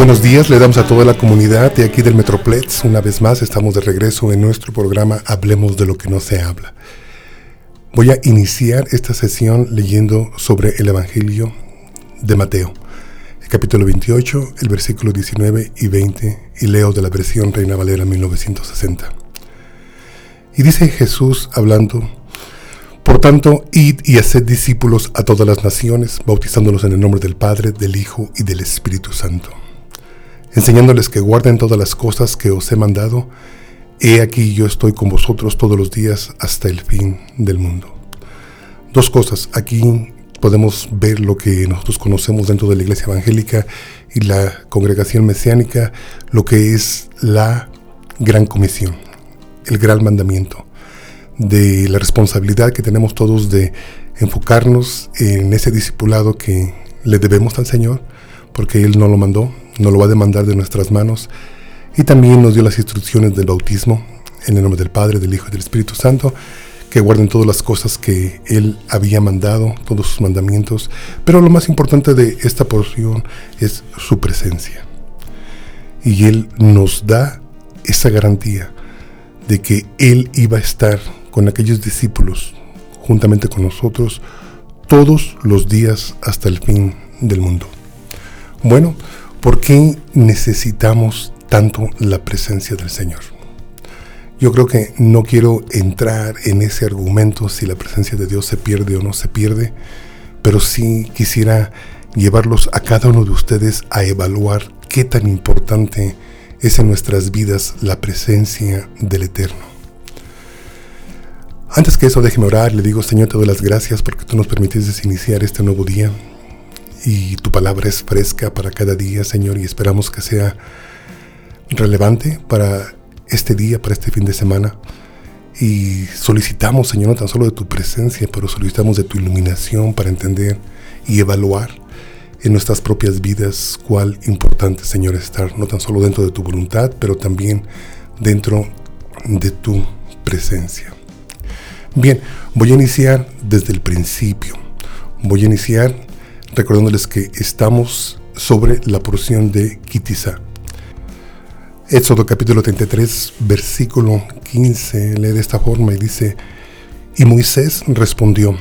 Buenos días, le damos a toda la comunidad de aquí del Metroplex. Una vez más estamos de regreso en nuestro programa Hablemos de lo que no se habla. Voy a iniciar esta sesión leyendo sobre el Evangelio de Mateo, el capítulo 28, el versículo 19 y 20, y leo de la versión Reina Valera 1960. Y dice Jesús hablando, por tanto, id y haced discípulos a todas las naciones, bautizándolos en el nombre del Padre, del Hijo y del Espíritu Santo, enseñándoles que guarden todas las cosas que os he mandado. He aquí yo estoy con vosotros todos los días hasta el fin del mundo. Dos cosas. Aquí podemos ver lo que nosotros conocemos dentro de la iglesia evangélica y la congregación mesiánica, lo que es la gran comisión, el gran mandamiento de la responsabilidad que tenemos todos de enfocarnos en ese discipulado que le debemos al Señor, porque Él no lo mandó, no lo va a demandar de nuestras manos, y también nos dio las instrucciones del bautismo, en el nombre del Padre, del Hijo y del Espíritu Santo, que guarden todas las cosas que Él había mandado, todos sus mandamientos, pero lo más importante de esta porción es su presencia. Y Él nos da esa garantía de que Él iba a estar con aquellos discípulos, juntamente con nosotros, todos los días hasta el fin del mundo. Bueno, ¿por qué necesitamos tanto la presencia del Señor? Yo creo que no quiero entrar en ese argumento si la presencia de Dios se pierde o no se pierde, pero sí quisiera llevarlos a cada uno de ustedes a evaluar qué tan importante es en nuestras vidas la presencia del Eterno. Antes que eso, déjeme orar. Le digo, Señor, te doy las gracias porque tú nos permitiste iniciar este nuevo día. Y tu palabra es fresca para cada día, Señor, y esperamos que sea relevante para este día, para este fin de semana. Y solicitamos, Señor, no tan solo de tu presencia, pero solicitamos de tu iluminación para entender y evaluar en nuestras propias vidas cuál importante, Señor, estar, no tan solo dentro de tu voluntad, pero también dentro de tu presencia. Bien, voy a iniciar desde el principio. Voy a iniciar recordándoles que estamos sobre la porción de Kitizá. Éxodo capítulo 33, versículo 15, lee de esta forma y dice, y Moisés respondió,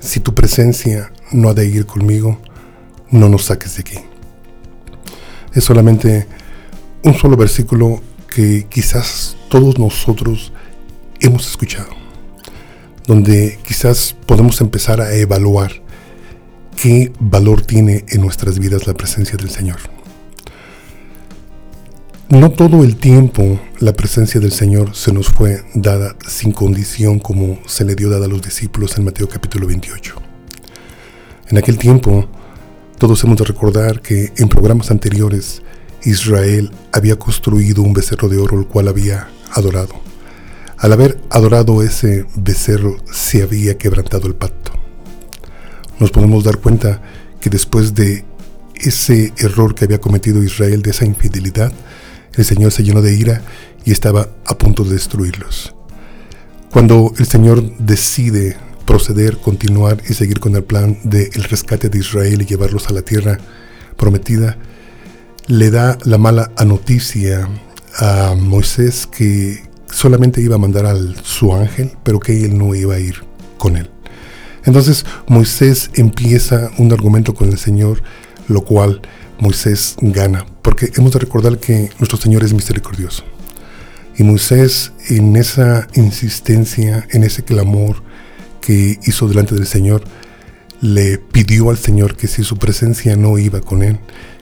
si tu presencia no ha de ir conmigo, no nos saques de aquí. Es solamente un solo versículo que quizás todos nosotros hemos escuchado donde quizás podemos empezar a evaluar qué valor tiene en nuestras vidas la presencia del Señor. No todo el tiempo la presencia del Señor se nos fue dada sin condición como se le dio dada a los discípulos en Mateo capítulo 28. En aquel tiempo, todos hemos de recordar que en programas anteriores Israel había construido un becerro de oro el cual había adorado. Al haber adorado ese becerro se había quebrantado el pacto. Nos podemos dar cuenta que después de ese error que había cometido Israel, de esa infidelidad, el Señor se llenó de ira y estaba a punto de destruirlos. Cuando el Señor decide proceder, continuar y seguir con el plan del rescate de Israel y llevarlos a la tierra prometida, le da la mala noticia a Moisés que solamente iba a mandar a su ángel, pero que él no iba a ir con él. Entonces Moisés empieza un argumento con el Señor, lo cual Moisés gana, porque hemos de recordar que nuestro Señor es misericordioso. Y Moisés en esa insistencia, en ese clamor que hizo delante del Señor, le pidió al Señor que si su presencia no iba con él,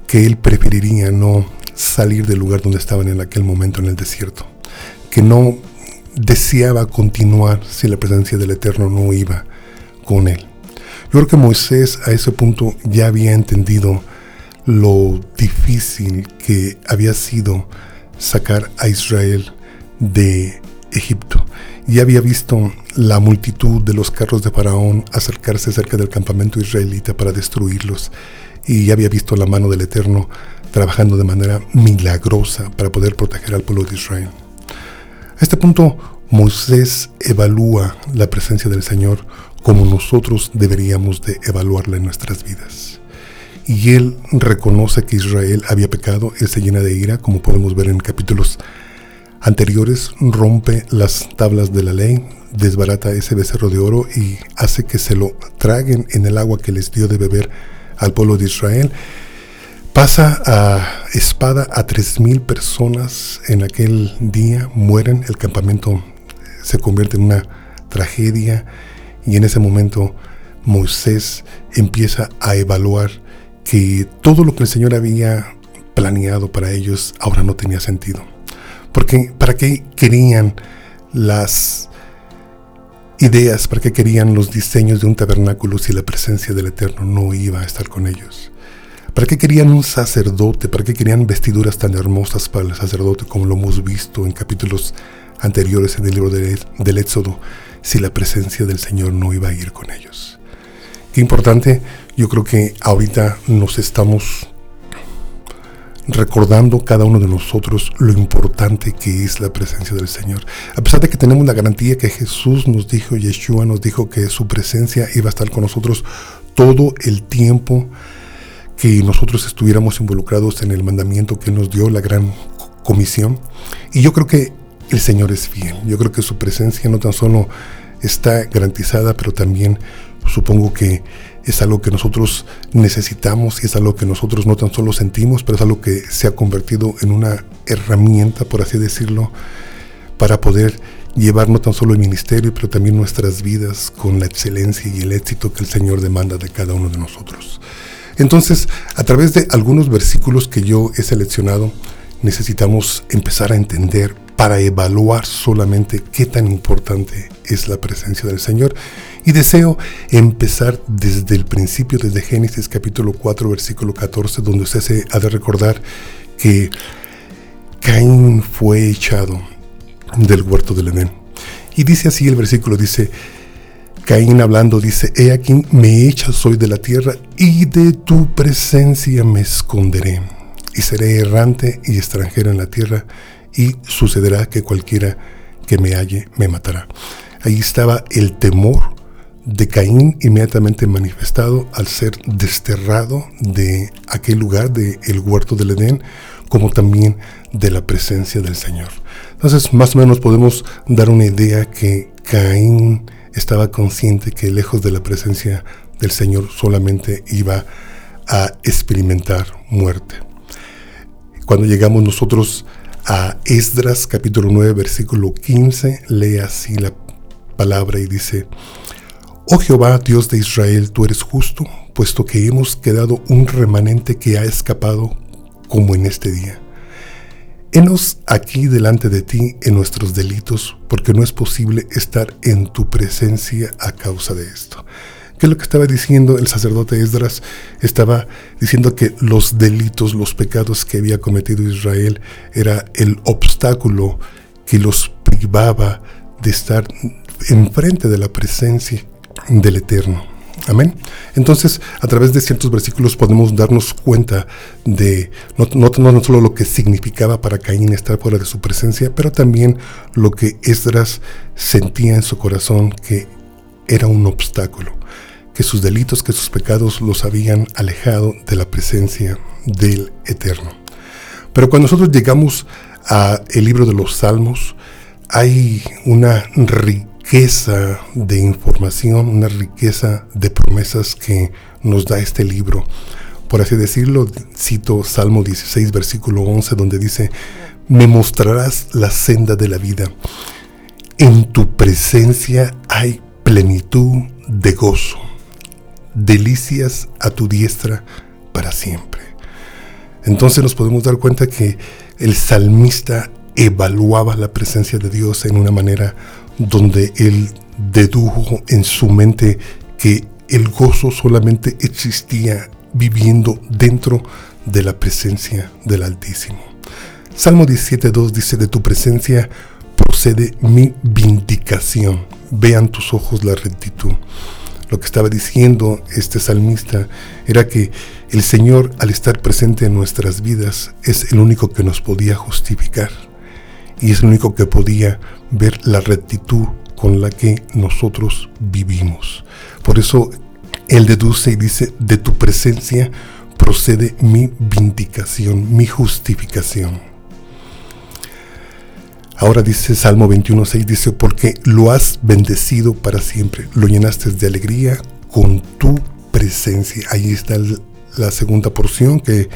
que él preferiría no salir del lugar donde estaban en aquel momento en el desierto que no deseaba continuar si la presencia del Eterno no iba con él. Yo creo que Moisés a ese punto ya había entendido lo difícil que había sido sacar a Israel de Egipto. Ya había visto la multitud de los carros de Faraón acercarse cerca del campamento israelita para destruirlos. Y ya había visto la mano del Eterno trabajando de manera milagrosa para poder proteger al pueblo de Israel. A este punto, Moisés evalúa la presencia del Señor como nosotros deberíamos de evaluarla en nuestras vidas. y él reconoce que Israel había pecado, él se llena de ira, como podemos ver en capítulos anteriores, rompe las tablas de la ley, desbarata ese becerro de oro y hace que se lo traguen en el agua que les dio de beber al pueblo de Israel. Pasa a espada a tres mil personas en aquel día, mueren, el campamento se convierte en una tragedia y en ese momento Moisés empieza a evaluar que todo lo que el Señor había planeado para ellos ahora no tenía sentido. Porque ¿para qué querían las ideas, para qué querían los diseños de un tabernáculo si la presencia del Eterno no iba a estar con ellos? ¿Para qué querían un sacerdote? ¿Para qué querían vestiduras tan hermosas para el sacerdote como lo hemos visto en capítulos anteriores en el libro del Éxodo si la presencia del Señor no iba a ir con ellos? Qué importante, yo creo que ahorita nos estamos recordando cada uno de nosotros lo importante que es la presencia del Señor. A pesar de que tenemos la garantía que Jesús nos dijo, Yeshua nos dijo que su presencia iba a estar con nosotros todo el tiempo que nosotros estuviéramos involucrados en el mandamiento que nos dio la gran comisión. Y yo creo que el Señor es fiel. Yo creo que su presencia no tan solo está garantizada, pero también supongo que es algo que nosotros necesitamos y es algo que nosotros no tan solo sentimos, pero es algo que se ha convertido en una herramienta, por así decirlo, para poder llevar no tan solo el ministerio, pero también nuestras vidas con la excelencia y el éxito que el Señor demanda de cada uno de nosotros. Entonces, a través de algunos versículos que yo he seleccionado, necesitamos empezar a entender para evaluar solamente qué tan importante es la presencia del Señor. Y deseo empezar desde el principio, desde Génesis capítulo 4, versículo 14, donde usted se ha de recordar que Caín fue echado del huerto del Edén. Y dice así el versículo, dice, Caín hablando dice, he aquí me echas soy de la tierra y de tu presencia me esconderé y seré errante y extranjero en la tierra y sucederá que cualquiera que me halle me matará. Ahí estaba el temor de Caín inmediatamente manifestado al ser desterrado de aquel lugar, del el huerto del Edén, como también de la presencia del Señor. Entonces, más o menos podemos dar una idea que Caín estaba consciente que lejos de la presencia del Señor solamente iba a experimentar muerte. Cuando llegamos nosotros a Esdras capítulo 9 versículo 15, lee así la palabra y dice, Oh Jehová, Dios de Israel, tú eres justo, puesto que hemos quedado un remanente que ha escapado como en este día. Henos aquí delante de ti en nuestros delitos, porque no es posible estar en tu presencia a causa de esto. ¿Qué es lo que estaba diciendo el sacerdote Esdras? Estaba diciendo que los delitos, los pecados que había cometido Israel era el obstáculo que los privaba de estar enfrente de la presencia del Eterno. Amén. Entonces, a través de ciertos versículos podemos darnos cuenta de no, no, solo lo que significaba para Caín estar fuera de su presencia, pero también lo que Esdras sentía en su corazón que era un obstáculo que sus delitos, que sus pecados los habían alejado de la presencia del Eterno. Pero cuando nosotros llegamos a el libro de los Salmos, hay una riqueza de información, una riqueza de promesas que nos da este libro. Por así decirlo, cito Salmo 16, versículo 11, donde dice, me mostrarás la senda de la vida. En tu presencia hay plenitud de gozo delicias a tu diestra para siempre. Entonces nos podemos dar cuenta que el salmista evaluaba la presencia de Dios en una manera donde él dedujo en su mente que el gozo solamente existía viviendo dentro de la presencia del Altísimo. Salmo 17.2 dice, de tu presencia procede mi vindicación. Vean tus ojos la rectitud. Lo que estaba diciendo este salmista era que el Señor, al estar presente en nuestras vidas, es el único que nos podía justificar y es el único que podía ver la rectitud con la que nosotros vivimos. Por eso Él deduce y dice, de tu presencia procede mi vindicación, mi justificación. Ahora dice Salmo 21.6, dice, porque lo has bendecido para siempre, lo llenaste de alegría con tu presencia. Ahí está la segunda porción, que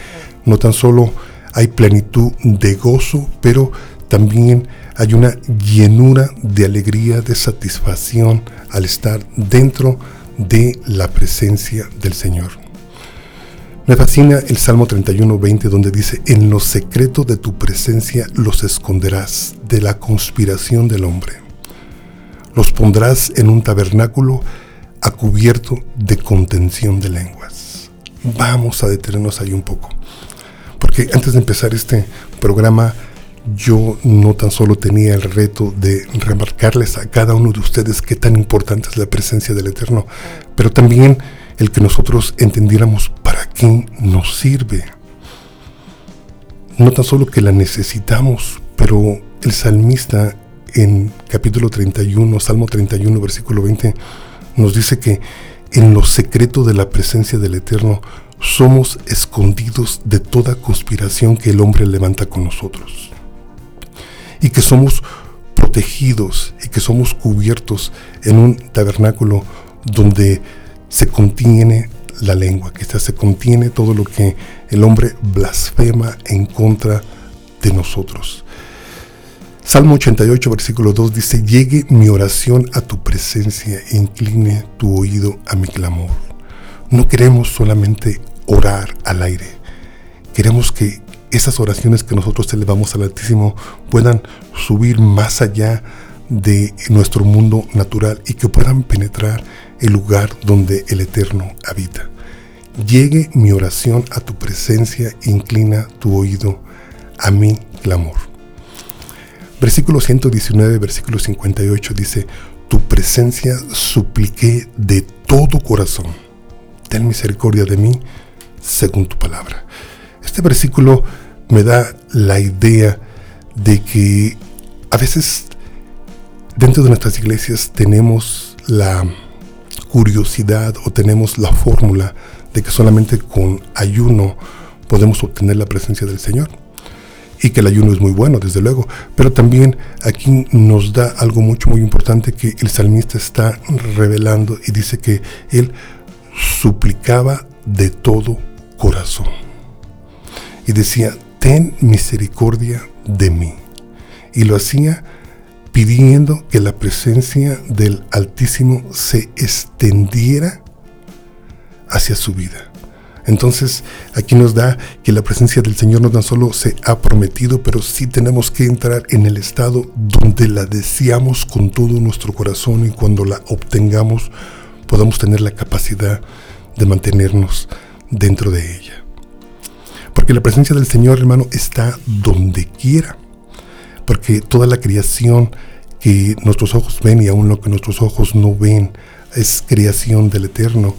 no tan solo hay plenitud de gozo, pero también hay una llenura de alegría, de satisfacción al estar dentro de la presencia del Señor. Me fascina el Salmo 31, 20, donde dice, en lo secreto de tu presencia los esconderás de la conspiración del hombre. Los pondrás en un tabernáculo a cubierto de contención de lenguas. Vamos a detenernos ahí un poco. Porque antes de empezar este programa, yo no tan solo tenía el reto de remarcarles a cada uno de ustedes qué tan importante es la presencia del Eterno, pero también el que nosotros entendiéramos qué nos sirve. No tan solo que la necesitamos, pero el salmista en capítulo 31, Salmo 31, versículo 20, nos dice que en lo secreto de la presencia del Eterno somos escondidos de toda conspiración que el hombre levanta con nosotros y que somos protegidos y que somos cubiertos en un tabernáculo donde se contiene la lengua, que se contiene todo lo que el hombre blasfema en contra de nosotros. Salmo 88, versículo 2 dice, llegue mi oración a tu presencia incline tu oído a mi clamor. No queremos solamente orar al aire, queremos que esas oraciones que nosotros elevamos al Altísimo puedan subir más allá de nuestro mundo natural y que puedan penetrar el lugar donde el Eterno habita. Llegue mi oración a tu presencia, inclina tu oído a mi clamor. Versículo 119, versículo 58 dice, tu presencia supliqué de todo corazón. Ten misericordia de mí según tu palabra. Este versículo me da la idea de que a veces dentro de nuestras iglesias tenemos la curiosidad o tenemos la fórmula de que solamente con ayuno podemos obtener la presencia del Señor. Y que el ayuno es muy bueno, desde luego. Pero también aquí nos da algo mucho, muy importante que el salmista está revelando y dice que él suplicaba de todo corazón. Y decía, ten misericordia de mí. Y lo hacía pidiendo que la presencia del Altísimo se extendiera hacia su vida. Entonces aquí nos da que la presencia del Señor no tan solo se ha prometido, pero sí tenemos que entrar en el estado donde la deseamos con todo nuestro corazón y cuando la obtengamos podamos tener la capacidad de mantenernos dentro de ella. Porque la presencia del Señor, hermano, está donde quiera. Porque toda la creación que nuestros ojos ven y aún lo que nuestros ojos no ven es creación del Eterno.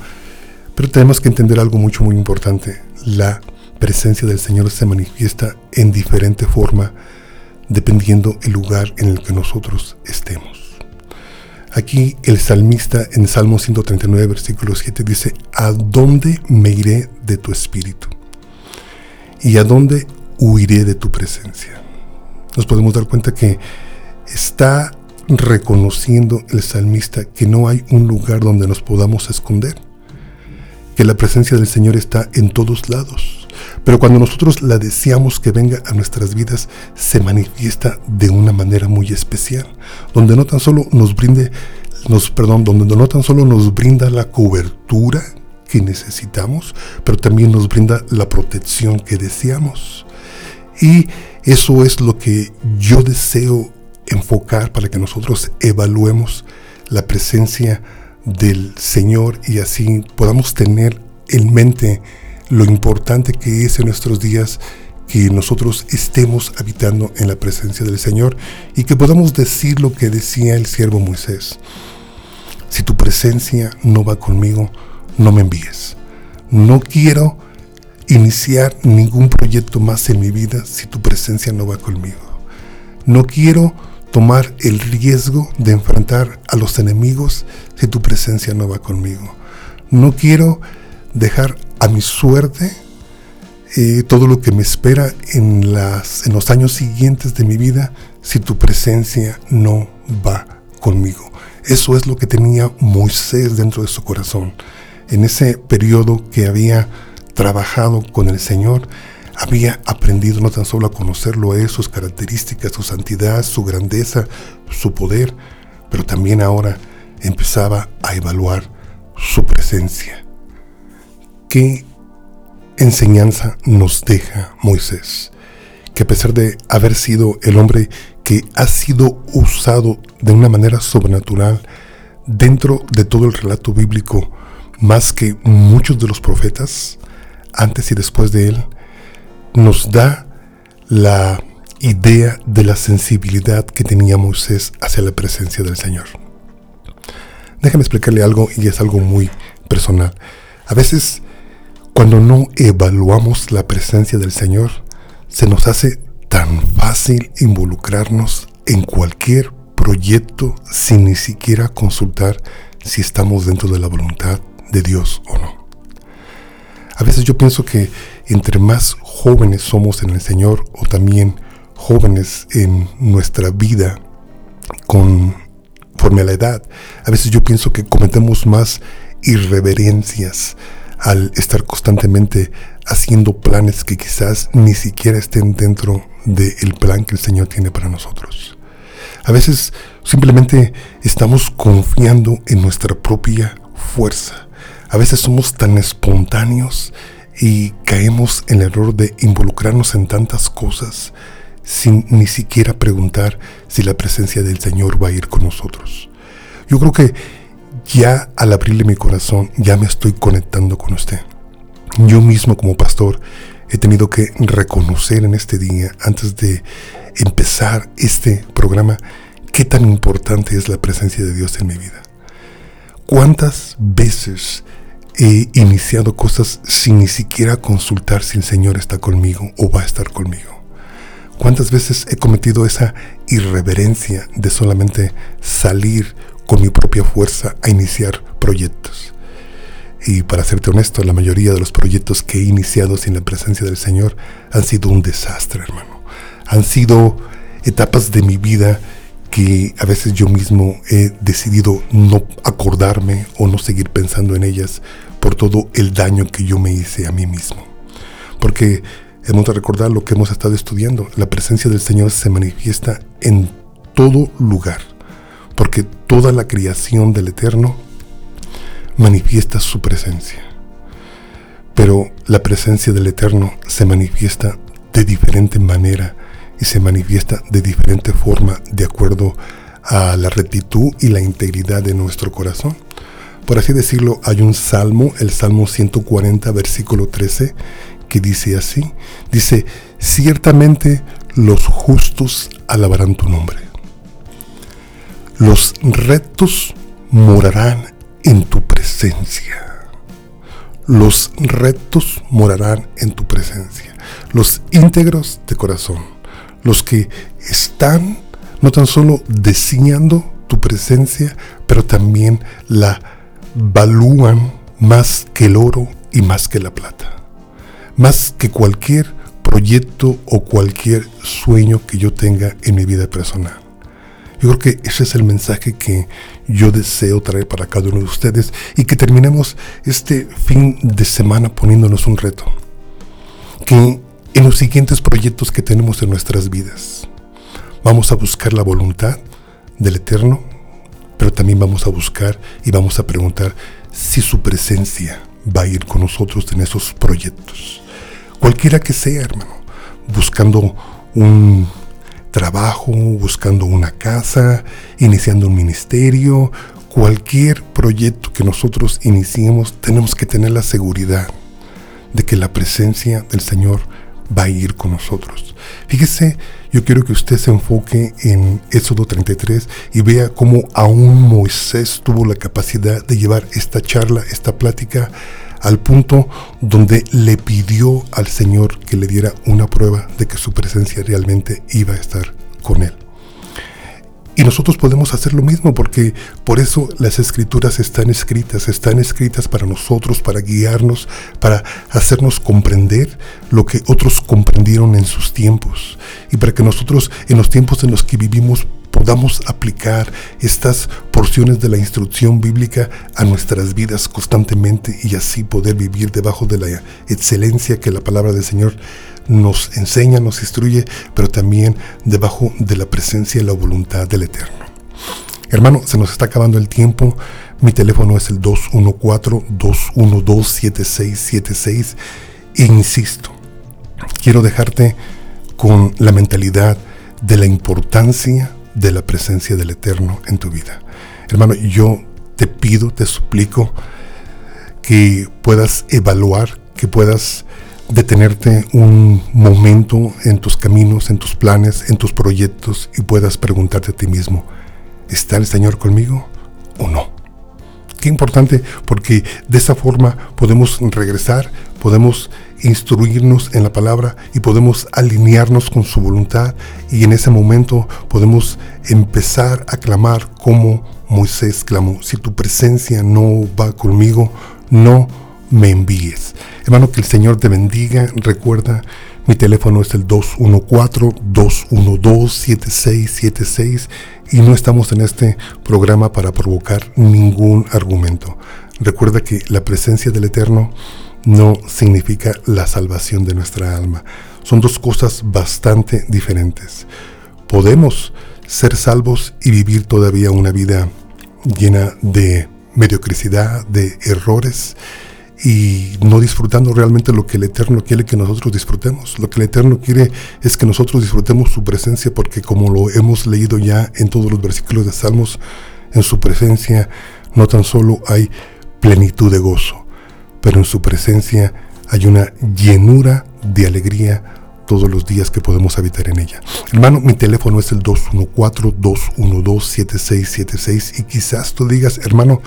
Pero tenemos que entender algo mucho, muy importante. La presencia del Señor se manifiesta en diferente forma dependiendo el lugar en el que nosotros estemos. Aquí el salmista en Salmo 139, versículo 7 dice, ¿a dónde me iré de tu espíritu? ¿Y a dónde huiré de tu presencia? Nos podemos dar cuenta que está reconociendo el salmista que no hay un lugar donde nos podamos esconder, que la presencia del Señor está en todos lados. Pero cuando nosotros la deseamos que venga a nuestras vidas, se manifiesta de una manera muy especial, donde no tan solo nos brinde, perdón, donde no tan solo nos brinda la cobertura que necesitamos, pero también nos brinda la protección que deseamos. Y eso es lo que yo deseo enfocar para que nosotros evaluemos la presencia del Señor y así podamos tener en mente lo importante que es en nuestros días que nosotros estemos habitando en la presencia del Señor y que podamos decir lo que decía el siervo Moisés. Si tu presencia no va conmigo, no me envíes. No quiero iniciar ningún proyecto más en mi vida si tu presencia no va conmigo. No quiero tomar el riesgo de enfrentar a los enemigos si tu presencia no va conmigo. No quiero dejar a mi suerte eh, todo lo que me espera en, en los años siguientes de mi vida si tu presencia no va conmigo. Eso es lo que tenía Moisés dentro de su corazón. En ese periodo que había trabajado con el Señor, había aprendido no tan solo a conocerlo a él, sus características, su santidad, su grandeza, su poder, pero también ahora empezaba a evaluar su presencia. ¿Qué enseñanza nos deja Moisés? Que a pesar de haber sido el hombre que ha sido usado de una manera sobrenatural dentro de todo el relato bíblico, más que muchos de los profetas, antes y después de él, nos da la idea de la sensibilidad que tenía Moisés hacia la presencia del Señor. Déjame explicarle algo y es algo muy personal. A veces, cuando no evaluamos la presencia del Señor, se nos hace tan fácil involucrarnos en cualquier proyecto sin ni siquiera consultar si estamos dentro de la voluntad de Dios o no. A veces yo pienso que entre más jóvenes somos en el Señor o también jóvenes en nuestra vida conforme a la edad, a veces yo pienso que cometemos más irreverencias al estar constantemente haciendo planes que quizás ni siquiera estén dentro del plan que el Señor tiene para nosotros. A veces simplemente estamos confiando en nuestra propia fuerza. A veces somos tan espontáneos y caemos en el error de involucrarnos en tantas cosas sin ni siquiera preguntar si la presencia del Señor va a ir con nosotros. Yo creo que ya al abrirle mi corazón, ya me estoy conectando con usted. Yo mismo como pastor he tenido que reconocer en este día, antes de empezar este programa, qué tan importante es la presencia de Dios en mi vida. ¿Cuántas veces he iniciado cosas sin ni siquiera consultar si el Señor está conmigo o va a estar conmigo? ¿Cuántas veces he cometido esa irreverencia de solamente salir con mi propia fuerza a iniciar proyectos? Y para serte honesto, la mayoría de los proyectos que he iniciado sin la presencia del Señor han sido un desastre, hermano. Han sido etapas de mi vida que a veces yo mismo he decidido no acordarme o no seguir pensando en ellas por todo el daño que yo me hice a mí mismo. Porque hemos de recordar lo que hemos estado estudiando. La presencia del Señor se manifiesta en todo lugar. Porque toda la creación del Eterno manifiesta su presencia. Pero la presencia del Eterno se manifiesta de diferente manera y se manifiesta de diferente forma de acuerdo a la rectitud y la integridad de nuestro corazón. Por así decirlo, hay un salmo, el Salmo 140, versículo 13, que dice así, dice, ciertamente los justos alabarán tu nombre. Los rectos morarán en tu presencia. Los rectos morarán en tu presencia. Los íntegros de corazón. Los que están no tan solo deseando tu presencia, pero también la valúan más que el oro y más que la plata. Más que cualquier proyecto o cualquier sueño que yo tenga en mi vida personal. Yo creo que ese es el mensaje que yo deseo traer para cada uno de ustedes y que terminemos este fin de semana poniéndonos un reto. Que en los siguientes proyectos que tenemos en nuestras vidas vamos a buscar la voluntad del Eterno, pero también vamos a buscar y vamos a preguntar si su presencia va a ir con nosotros en esos proyectos. Cualquiera que sea, hermano, buscando un trabajo, buscando una casa, iniciando un ministerio, cualquier proyecto que nosotros iniciemos, tenemos que tener la seguridad de que la presencia del Señor va a ir con nosotros. Fíjese, yo quiero que usted se enfoque en Éxodo 33 y vea cómo aún Moisés tuvo la capacidad de llevar esta charla, esta plática al punto donde le pidió al Señor que le diera una prueba de que su presencia realmente iba a estar con él. Y nosotros podemos hacer lo mismo porque por eso las escrituras están escritas, están escritas para nosotros, para guiarnos, para hacernos comprender lo que otros comprendieron en sus tiempos. Y para que nosotros en los tiempos en los que vivimos podamos aplicar estas porciones de la instrucción bíblica a nuestras vidas constantemente y así poder vivir debajo de la excelencia que la palabra del Señor nos enseña, nos instruye, pero también debajo de la presencia y la voluntad del Eterno. Hermano, se nos está acabando el tiempo. Mi teléfono es el 214-212-7676. E insisto, quiero dejarte con la mentalidad de la importancia de la presencia del Eterno en tu vida. Hermano, yo te pido, te suplico que puedas evaluar, que puedas detenerte un momento en tus caminos, en tus planes, en tus proyectos y puedas preguntarte a ti mismo, ¿está el Señor conmigo o no? Qué importante porque de esa forma podemos regresar, podemos instruirnos en la palabra y podemos alinearnos con su voluntad y en ese momento podemos empezar a clamar como Moisés clamó, si tu presencia no va conmigo, no me envíes. Hermano, que el Señor te bendiga. Recuerda, mi teléfono es el 214-212-7676 y no estamos en este programa para provocar ningún argumento. Recuerda que la presencia del Eterno no significa la salvación de nuestra alma. Son dos cosas bastante diferentes. Podemos ser salvos y vivir todavía una vida llena de mediocridad, de errores y no disfrutando realmente lo que el Eterno quiere que nosotros disfrutemos. Lo que el Eterno quiere es que nosotros disfrutemos su presencia porque como lo hemos leído ya en todos los versículos de Salmos, en su presencia no tan solo hay plenitud de gozo, pero en su presencia hay una llenura de alegría todos los días que podemos habitar en ella. Hermano, mi teléfono es el 214-212-7676 y quizás tú digas, hermano,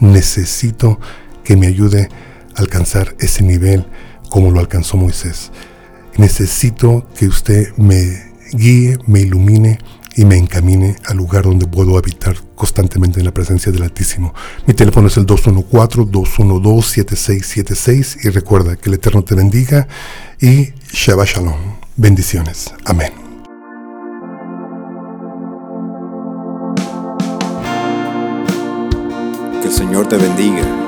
necesito que me ayude a alcanzar ese nivel como lo alcanzó Moisés. Necesito que usted me guíe, me ilumine y me encamine al lugar donde puedo habitar constantemente en la presencia del Altísimo. Mi teléfono es el 214-212-7676 y recuerda que el Eterno te bendiga y Shabbat Shalom. Bendiciones. Amén. Que el Señor te bendiga,